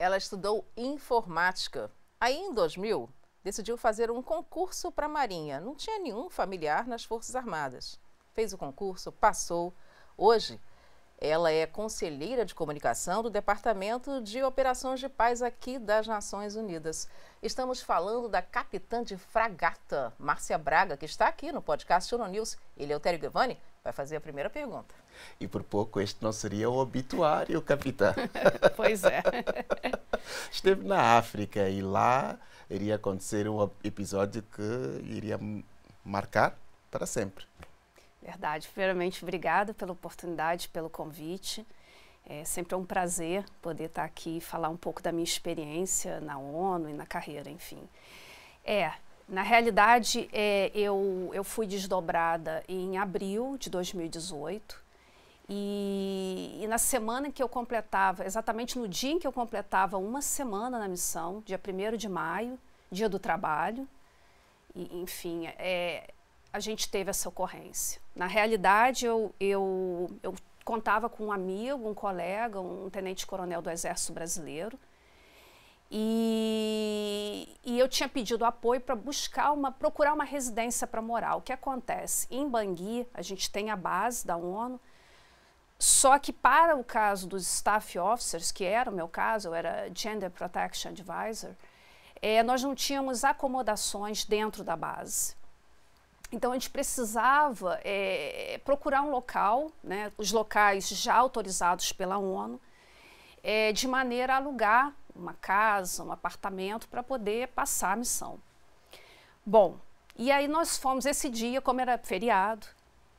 Ela estudou informática. Aí, em 2000, decidiu fazer um concurso para a Marinha. Não tinha nenhum familiar nas Forças Armadas. Fez o concurso, passou. Hoje, ela é conselheira de comunicação do Departamento de Operações de Paz aqui das Nações Unidas. Estamos falando da capitã de fragata, Márcia Braga, que está aqui no podcast Uno News. Ele é o Tério Giovanni, vai fazer a primeira pergunta. E por pouco este não seria o obituário, capitã. pois é. Esteve na África e lá iria acontecer um episódio que iria marcar para sempre. Verdade. Primeiramente, obrigada pela oportunidade, pelo convite. É sempre um prazer poder estar aqui e falar um pouco da minha experiência na ONU e na carreira, enfim. É, na realidade, é, eu, eu fui desdobrada em abril de 2018 e, e, na semana que eu completava, exatamente no dia em que eu completava uma semana na missão, dia 1 de maio, dia do trabalho, e, enfim, é, a gente teve essa ocorrência. Na realidade, eu, eu, eu contava com um amigo, um colega, um tenente-coronel do Exército Brasileiro, e, e, eu tinha pedido apoio para buscar uma, procurar uma residência para morar. O que acontece? Em Bangui, a gente tem a base da ONU, só que para o caso dos staff officers, que era o meu caso, eu era Gender Protection Advisor, é, nós não tínhamos acomodações dentro da base. Então a gente precisava é, procurar um local, né, os locais já autorizados pela ONU, é, de maneira a alugar uma casa, um apartamento para poder passar a missão. Bom, e aí nós fomos esse dia, como era feriado,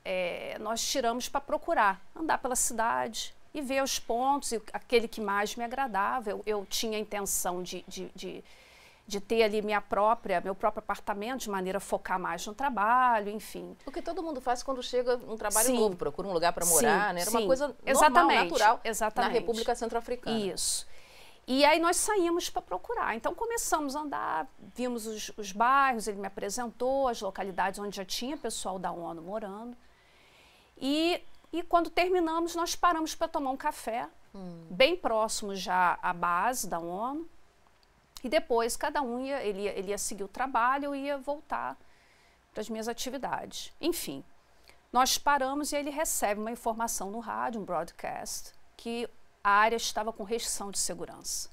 é, nós tiramos para procurar, andar pela cidade e ver os pontos, e aquele que mais me agradava. Eu, eu tinha a intenção de, de, de, de, ter ali minha própria, meu próprio apartamento, de maneira a focar mais no trabalho, enfim. O que todo mundo faz quando chega um trabalho sim. novo, procura um lugar para morar, sim, né? Era sim. uma coisa exatamente, normal, natural exatamente. na República Centro-Africana. Isso. E aí nós saímos para procurar. Então começamos a andar, vimos os, os bairros, ele me apresentou as localidades onde já tinha pessoal da ONU morando. E, e quando terminamos, nós paramos para tomar um café, hum. bem próximo já à base da ONU. E depois cada um ia, ele ia, ele ia seguir o trabalho, eu ia voltar para as minhas atividades. Enfim, nós paramos e ele recebe uma informação no rádio, um broadcast, que a área estava com restrição de segurança.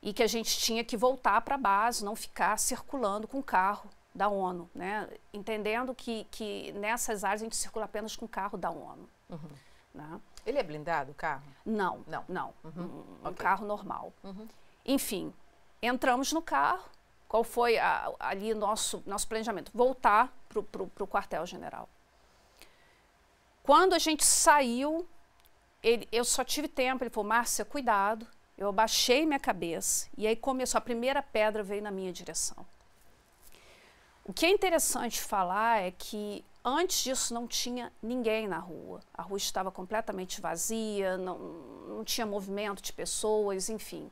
E que a gente tinha que voltar para a base, não ficar circulando com o carro da ONU, né? entendendo que, que nessas áreas a gente circula apenas com o carro da ONU. Uhum. Né? Ele é blindado, o carro? Não, não, não. Uhum. Um, um okay. carro normal. Uhum. Enfim, entramos no carro. Qual foi a, ali nosso nosso planejamento? Voltar para o quartel-general. Quando a gente saiu ele, eu só tive tempo, ele falou, Márcia, cuidado. Eu abaixei minha cabeça e aí começou, a primeira pedra veio na minha direção. O que é interessante falar é que antes disso não tinha ninguém na rua. A rua estava completamente vazia, não, não tinha movimento de pessoas, enfim.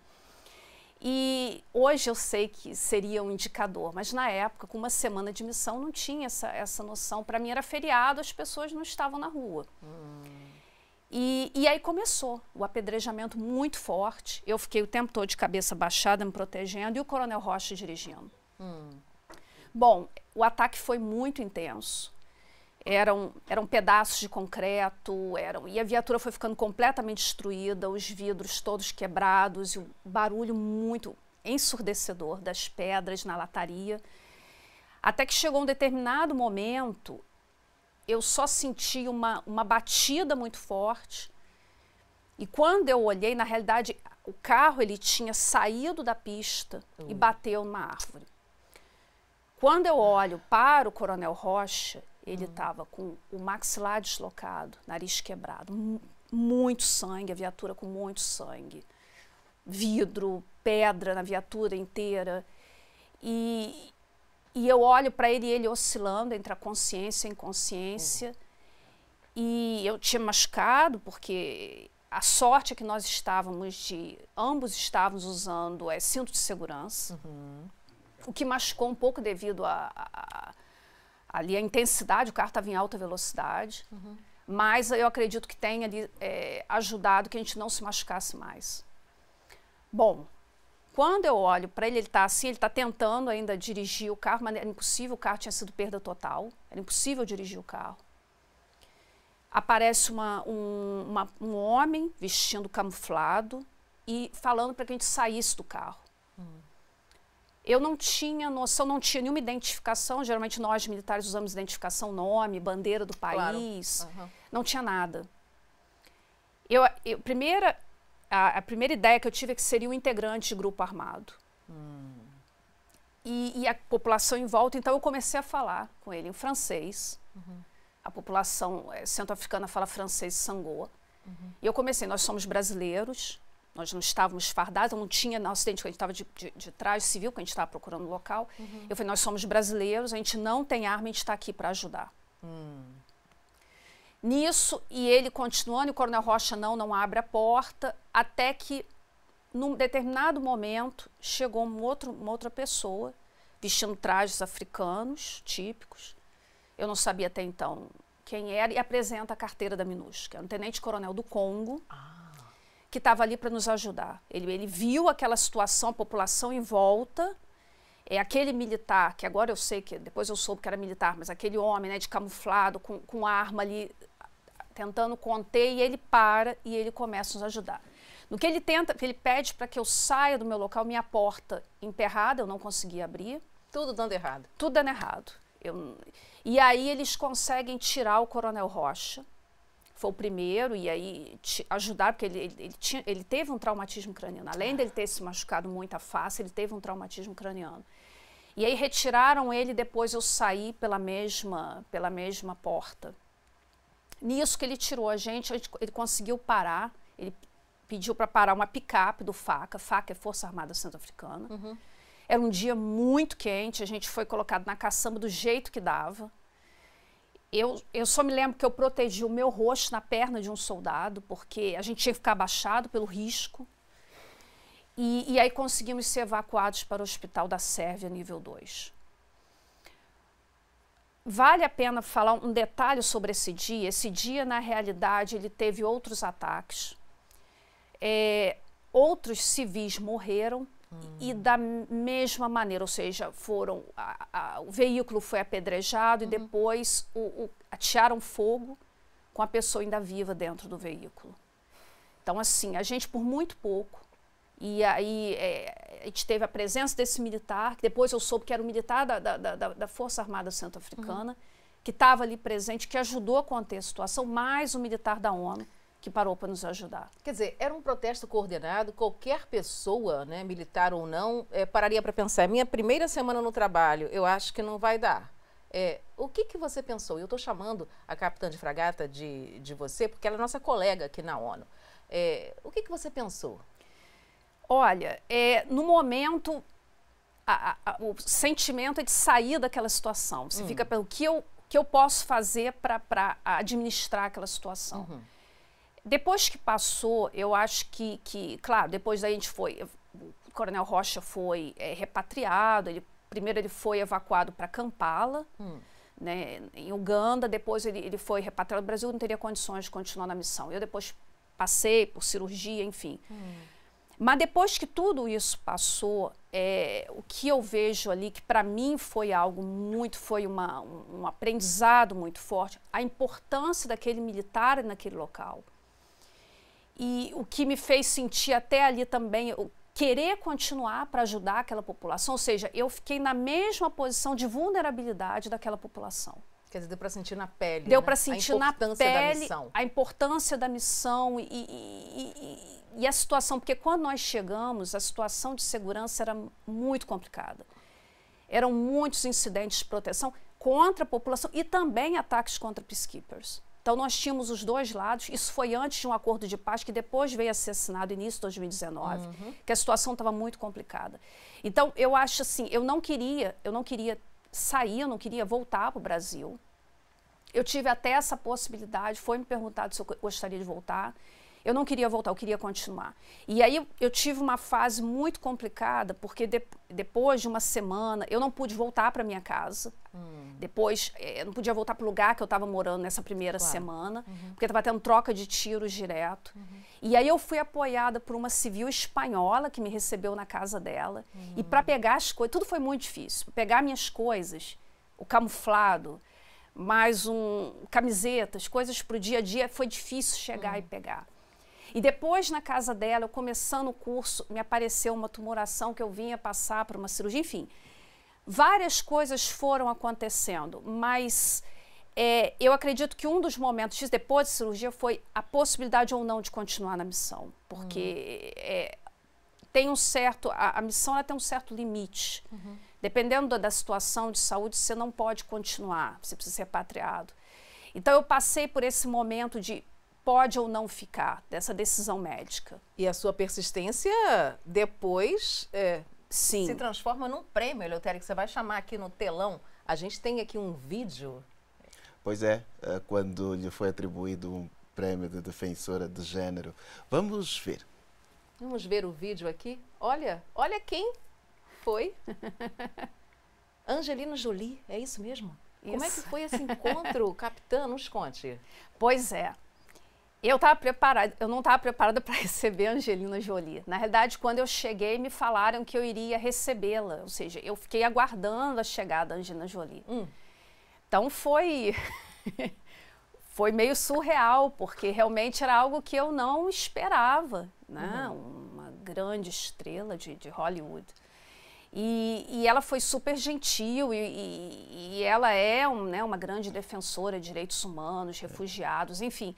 E hoje eu sei que seria um indicador, mas na época, com uma semana de missão, não tinha essa, essa noção. Para mim era feriado, as pessoas não estavam na rua. Hum. E, e, aí começou o apedrejamento muito forte. Eu fiquei o tempo todo de cabeça baixada, me protegendo, e o Coronel Rocha dirigindo. Hum. Bom, o ataque foi muito intenso. Eram, eram pedaços de concreto, eram, e a viatura foi ficando completamente destruída, os vidros todos quebrados, e o barulho muito ensurdecedor das pedras na lataria. Até que chegou um determinado momento eu só senti uma, uma batida muito forte. E quando eu olhei, na realidade, o carro ele tinha saído da pista e hum. bateu numa árvore. Quando eu olho para o Coronel Rocha, ele estava uhum. com o maxilar deslocado, nariz quebrado, muito sangue, a viatura com muito sangue, vidro, pedra na viatura inteira. E, e eu olho para ele ele oscilando entre a consciência e a inconsciência. Uhum. E eu tinha machucado, porque a sorte é que nós estávamos de. Ambos estávamos usando é, cinto de segurança. Uhum. O que machucou um pouco devido a, a, a ali a intensidade, o carro estava em alta velocidade. Uhum. Mas eu acredito que tenha é, ajudado que a gente não se machucasse mais. Bom, quando eu olho para ele, ele está assim, ele está tentando ainda dirigir o carro, mas era impossível, o carro tinha sido perda total, era impossível dirigir o carro. Aparece uma, um, uma, um homem vestindo camuflado e falando para que a gente saísse do carro. Hum. Eu não tinha noção, não tinha nenhuma identificação. Geralmente nós militares usamos identificação, nome, bandeira do país. Claro. Uhum. Não tinha nada. Eu, eu, primeira, a, a, primeira ideia que eu tive é que seria um integrante de grupo armado. Hum. E, e, a população em volta, então eu comecei a falar com ele em francês. Uhum. A população é, centro-africana fala francês sangoa. Uhum. E eu comecei, nós somos brasileiros, nós não estávamos fardados, não tinha nosso acidente, a gente estava de, de, de traje civil, que a gente estava procurando o local. Uhum. Eu falei, nós somos brasileiros, a gente não tem arma, a gente está aqui para ajudar. Hum. Nisso, e ele continuando, e o Coronel Rocha não, não abre a porta, até que, num determinado momento, chegou um outro, uma outra pessoa, vestindo trajes africanos, típicos. Eu não sabia até então quem era, e apresenta a carteira da MINUSCA, que é um tenente-coronel do Congo. Ah que estava ali para nos ajudar. Ele, ele viu aquela situação, a população em volta, é aquele militar, que agora eu sei que, depois eu soube que era militar, mas aquele homem né, de camuflado, com, com arma ali, tentando conter, e ele para e ele começa a nos ajudar. No que ele tenta, ele pede para que eu saia do meu local, minha porta emperrada, eu não conseguia abrir. Tudo dando errado. Tudo dando errado. Eu, e aí eles conseguem tirar o Coronel Rocha, foi o primeiro, e aí ajudar, porque ele, ele, ele, tinha, ele teve um traumatismo craniano. Além dele ter se machucado muito a face, ele teve um traumatismo craniano. E aí retiraram ele, depois eu saí pela mesma, pela mesma porta. Nisso que ele tirou a gente, ele conseguiu parar, ele pediu para parar uma picape do FACA, FACA é Força Armada Centro-Africana. Uhum. Era um dia muito quente, a gente foi colocado na caçamba do jeito que dava eu, eu só me lembro que eu protegi o meu rosto na perna de um soldado, porque a gente tinha que ficar abaixado pelo risco. E, e aí conseguimos ser evacuados para o hospital da Sérvia, nível 2. Vale a pena falar um detalhe sobre esse dia. Esse dia, na realidade, ele teve outros ataques. É, outros civis morreram Hum. E da mesma maneira, ou seja, foram a, a, o veículo foi apedrejado uhum. e depois o, o, atearam fogo com a pessoa ainda viva dentro do veículo. Então, assim, a gente por muito pouco, e aí é, a gente teve a presença desse militar, que depois eu soube que era o militar da, da, da, da Força Armada Centro-Africana, uhum. que estava ali presente, que ajudou a conter a situação, mais o militar da ONU, que parou para nos ajudar. Quer dizer, era um protesto coordenado, qualquer pessoa, né, militar ou não, é, pararia para pensar, minha primeira semana no trabalho, eu acho que não vai dar. É, o que, que você pensou? Eu estou chamando a capitã de fragata de, de você, porque ela é nossa colega aqui na ONU. É, o que, que você pensou? Olha, é, no momento, a, a, o sentimento é de sair daquela situação. Você hum. fica pelo que eu, que eu posso fazer para administrar aquela situação. Uhum. Depois que passou, eu acho que, que claro, depois a gente foi, o Coronel Rocha foi é, repatriado, ele, primeiro ele foi evacuado para Kampala, hum. né, em Uganda, depois ele, ele foi repatriado ao Brasil, não teria condições de continuar na missão. Eu depois passei por cirurgia, enfim. Hum. Mas depois que tudo isso passou, é, o que eu vejo ali, que para mim foi algo muito, foi uma, um, um aprendizado muito forte, a importância daquele militar naquele local e o que me fez sentir até ali também, o querer continuar para ajudar aquela população, ou seja, eu fiquei na mesma posição de vulnerabilidade daquela população. Quer dizer, deu para sentir na pele. Deu né? para sentir na pele a importância da missão e, e, e, e, a situação, porque quando nós chegamos, a situação de segurança era muito complicada. Eram muitos incidentes de proteção contra a população e também ataques contra peacekeepers. Então, nós tínhamos os dois lados. Isso foi antes de um acordo de paz que depois veio a ser assinado início de 2019, uhum. que a situação estava muito complicada. Então, eu acho assim, eu não queria, eu não queria sair, eu não queria voltar para o Brasil. Eu tive até essa possibilidade, foi me perguntado se eu gostaria de voltar. Eu não queria voltar, eu queria continuar. E aí eu, eu tive uma fase muito complicada, porque de, depois de uma semana eu não pude voltar para minha casa. Hum. Depois eh, eu não podia voltar para o lugar que eu estava morando nessa primeira claro. semana, uhum. porque estava tendo troca de tiros direto. Uhum. E aí eu fui apoiada por uma civil espanhola que me recebeu na casa dela. Uhum. E para pegar as coisas, tudo foi muito difícil. Pegar minhas coisas, o camuflado, mais um camisetas, coisas para o dia a dia, foi difícil chegar e pegar. E depois, na casa dela, eu começando o curso, me apareceu uma tumoração que eu vinha passar para uma cirurgia, enfim. Várias coisas foram acontecendo, mas é, eu acredito que um dos momentos depois da cirurgia foi a possibilidade ou não de continuar na missão, porque uhum. é, tem um certo, a, a, missão ela tem um certo limite. Uhum. Dependendo da, da situação de saúde, você não pode continuar, você precisa ser repatriado. Então eu passei por esse momento de pode ou não ficar dessa decisão médica. E a sua persistência depois é, Sim. se transforma num prêmio, Eleutério, que você vai chamar aqui no telão. A gente tem aqui um vídeo. Pois é, é quando lhe foi atribuído um prêmio de defensora de gênero. Vamos ver. Vamos ver o vídeo aqui. Olha, olha quem foi. Angelina Jolie, é isso mesmo? Isso. Como é que foi esse encontro, capitã? Nos conte. Pois é. Eu estava preparada, eu não estava preparada para receber a Angelina Jolie. Na realidade, quando eu cheguei, me falaram que eu iria recebê-la. Ou seja, eu fiquei aguardando a chegada da Angelina Jolie. Hum. Então foi foi meio surreal, porque realmente era algo que eu não esperava, né? Uhum. Uma grande estrela de, de Hollywood. E, e, ela foi super gentil e, e, e ela é um, né, uma grande defensora de direitos humanos, refugiados, enfim.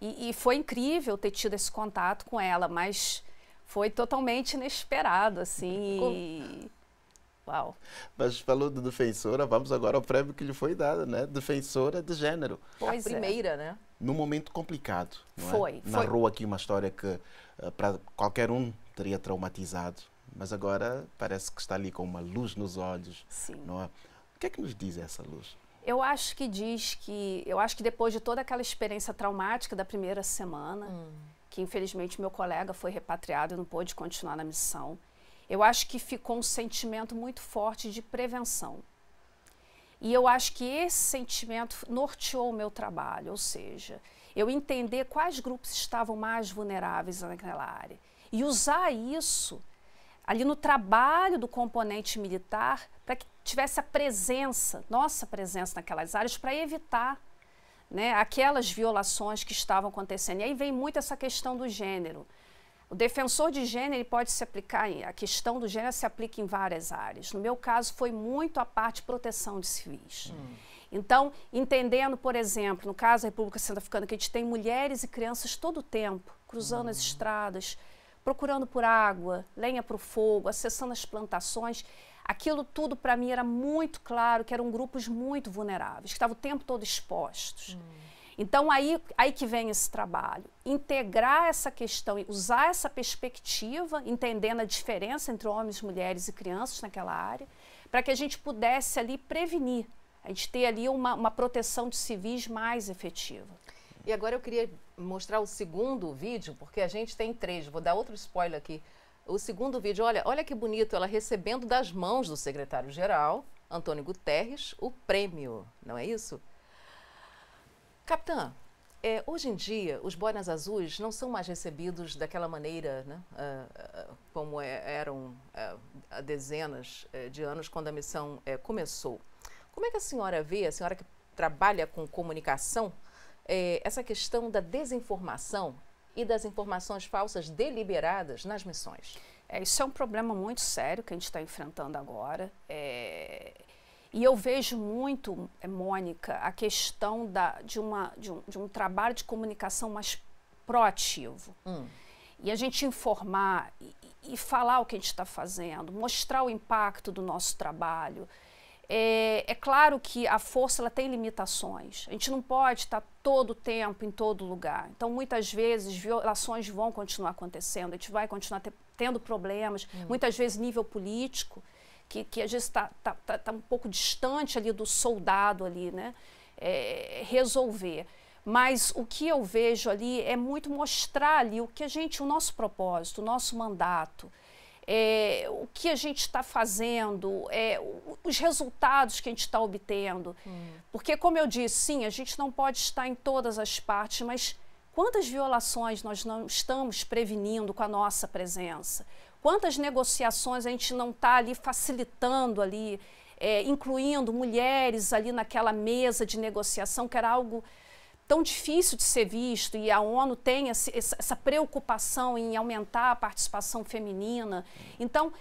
E, foi incrível ter tido esse contato com ela, mas foi totalmente inesperado, assim. Uau. Mas falou de defensora, vamos agora ao prêmio que lhe foi dado, né? Defensora de gênero. Pois a é. primeira, é. né? Num momento complicado. Não foi. É? Narrou aqui uma história que uh, para qualquer um teria traumatizado mas agora parece que está ali com uma luz nos olhos. Sim. Não é? O que é que nos diz essa luz? Eu acho que diz que, eu acho que depois de toda aquela experiência traumática da primeira semana, hum. que infelizmente meu colega foi repatriado e não pôde continuar na missão, eu acho que ficou um sentimento muito forte de prevenção. E eu acho que esse sentimento norteou o meu trabalho, ou seja, eu entender quais grupos estavam mais vulneráveis naquela área e usar isso ali no trabalho do componente militar para que tivesse a presença, nossa presença naquelas áreas para evitar né, aquelas violações que estavam acontecendo. E aí vem muito essa questão do gênero. O defensor de gênero pode se aplicar, a questão do gênero se aplica em várias áreas. No meu caso, foi muito a parte de proteção de civis. Hum. Então, entendendo, por exemplo, no caso da República Centro-Africana, que a gente tem mulheres e crianças todo o tempo cruzando hum. as estradas, procurando por água, lenha para o fogo, acessando as plantações. Aquilo tudo para mim era muito claro que eram grupos muito vulneráveis, que estavam o tempo todo expostos. Hum. Então aí, aí que vem esse trabalho, integrar essa questão, usar essa perspectiva, entendendo a diferença entre homens, mulheres e crianças naquela área, para que a gente pudesse ali prevenir, a gente ter ali uma, uma proteção de civis mais efetiva. E agora eu queria mostrar o segundo vídeo, porque a gente tem três. Vou dar outro spoiler aqui. O segundo vídeo, olha, olha que bonito, ela recebendo das mãos do secretário-geral, Antônio Guterres, o prêmio, não é isso? Capitã, é, hoje em dia, os boinas azuis não são mais recebidos daquela maneira, né, uh, uh, como é, eram uh, há dezenas eh, de anos quando a missão eh, começou. Como é que a senhora vê, a senhora que trabalha com comunicação, é, essa questão da desinformação e das informações falsas deliberadas nas missões? É, isso é um problema muito sério que a gente está enfrentando agora. É, e eu vejo muito, é, Mônica, a questão da, de, uma, de, um, de um trabalho de comunicação mais proativo. Hum. E a gente informar e, e falar o que a gente está fazendo, mostrar o impacto do nosso trabalho. É, é, claro que a força ela tem limitações. A gente não pode estar todo o tempo em todo lugar. Então, muitas vezes, violações vão continuar acontecendo, a gente vai continuar tendo problemas, hum. muitas vezes nível político, que, que às vezes está tá, tá, tá um pouco distante ali do soldado ali, né? É, resolver. Mas o que eu vejo ali é muito mostrar ali o que a gente, o nosso propósito, o nosso mandato, é, o que a gente está fazendo, é, os resultados que a gente está obtendo. Hum. Porque, como eu disse, sim, a gente não pode estar em todas as partes, mas quantas violações nós não estamos prevenindo com a nossa presença? Quantas negociações a gente não está ali facilitando ali, é, incluindo mulheres ali naquela mesa de negociação, que era algo tão difícil de ser visto e a ONU tem esse, essa preocupação em aumentar a participação feminina. Então,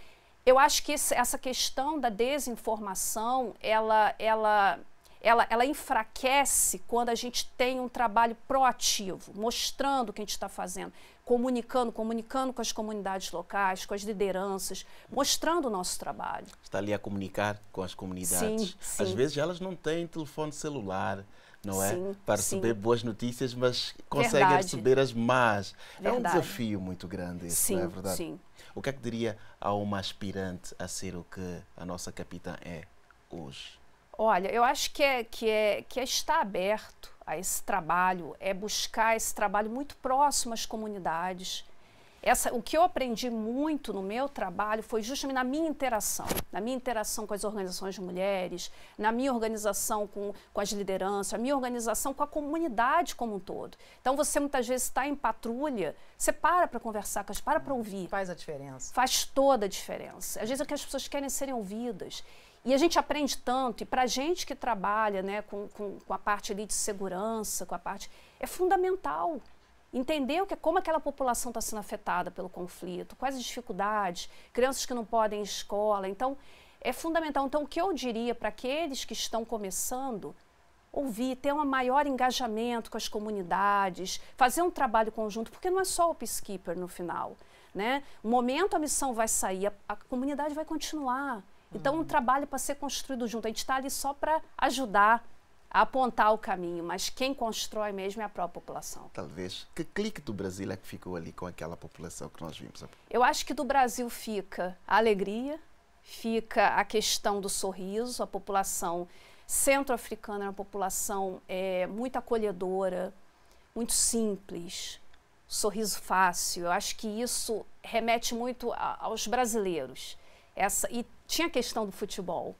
eu acho que essa questão da desinformação, ela, ela, ela, ela enfraquece quando a gente tem um trabalho proativo, mostrando o que a gente está fazendo, comunicando, comunicando com as comunidades locais, com as lideranças, mostrando o nosso trabalho. Está ali a comunicar com as comunidades. Sim, sim. Às vezes elas não têm telefone celular, não é? Sim, para receber sim. boas notícias, mas conseguem verdade. receber as más. Verdade. É um desafio muito grande isso, sim, não é verdade? Sim. O que é que diria a uma aspirante a ser o que a nossa capitã é hoje? Olha, eu acho que é, que é, que é estar aberto a esse trabalho, é buscar esse trabalho muito próximo às comunidades, essa, o que eu aprendi muito no meu trabalho foi justamente na minha interação, na minha interação com as organizações de mulheres, na minha organização com, com as lideranças, a minha organização com a comunidade como um todo. Então você muitas vezes está em patrulha, você para para conversar com as, para para ouvir. Faz a diferença. Faz toda a diferença. Às vezes é que as pessoas querem serem ouvidas. E a gente aprende tanto, e para a gente que trabalha né, com, com, com a parte ali de segurança, com a parte. é fundamental entender o que, como aquela população está sendo afetada pelo conflito, quais as dificuldades, crianças que não podem ir à escola. Então, é fundamental. Então, o que eu diria para aqueles que estão começando, ouvir, ter um maior engajamento com as comunidades, fazer um trabalho conjunto, porque não é só o peacekeeper no final. Né? O momento a missão vai sair, a, a comunidade vai continuar. Então, uhum. um trabalho para ser construído junto. A gente está ali só para ajudar apontar o caminho, mas quem constrói mesmo é a própria população. Talvez. Que clique do Brasil é que ficou ali com aquela população que nós vimos? Eu acho que do Brasil fica a alegria, fica a questão do sorriso, a população centro-africana é uma população é, muito acolhedora, muito simples, sorriso fácil. Eu acho que isso remete muito a, aos brasileiros. Essa, e tinha a questão do futebol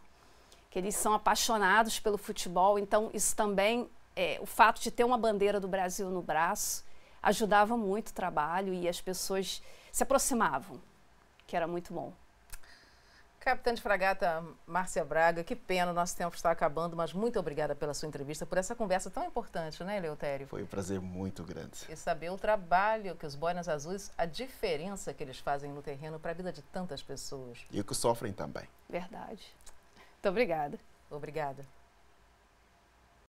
que eles são apaixonados pelo futebol, então isso também, é, o fato de ter uma bandeira do Brasil no braço, ajudava muito o trabalho e as pessoas se aproximavam, que era muito bom. Capitã de Fragata Márcia Braga, que pena, o nosso tempo está acabando, mas muito obrigada pela sua entrevista, por essa conversa tão importante, né, Leutério? Foi um prazer muito grande. E saber o trabalho que os boinas azuis, a diferença que eles fazem no terreno para a vida de tantas pessoas. E o que sofrem também. Verdade. Muito obrigada. Obrigada.